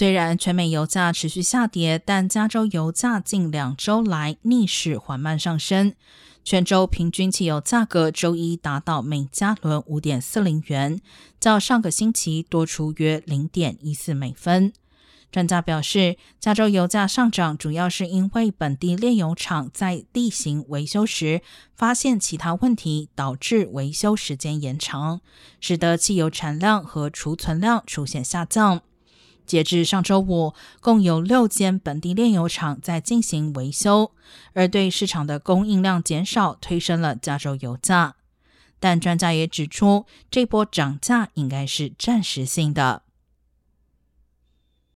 虽然全美油价持续下跌，但加州油价近两周来逆势缓慢上升。全州平均汽油价格周一达到每加仑五点四零元，较上个星期多出约零点一四美分。专家表示，加州油价上涨主要是因为本地炼油厂在例行维修时发现其他问题，导致维修时间延长，使得汽油产量和储存量出现下降。截至上周五，共有六间本地炼油厂在进行维修，而对市场的供应量减少推升了加州油价。但专家也指出，这波涨价应该是暂时性的。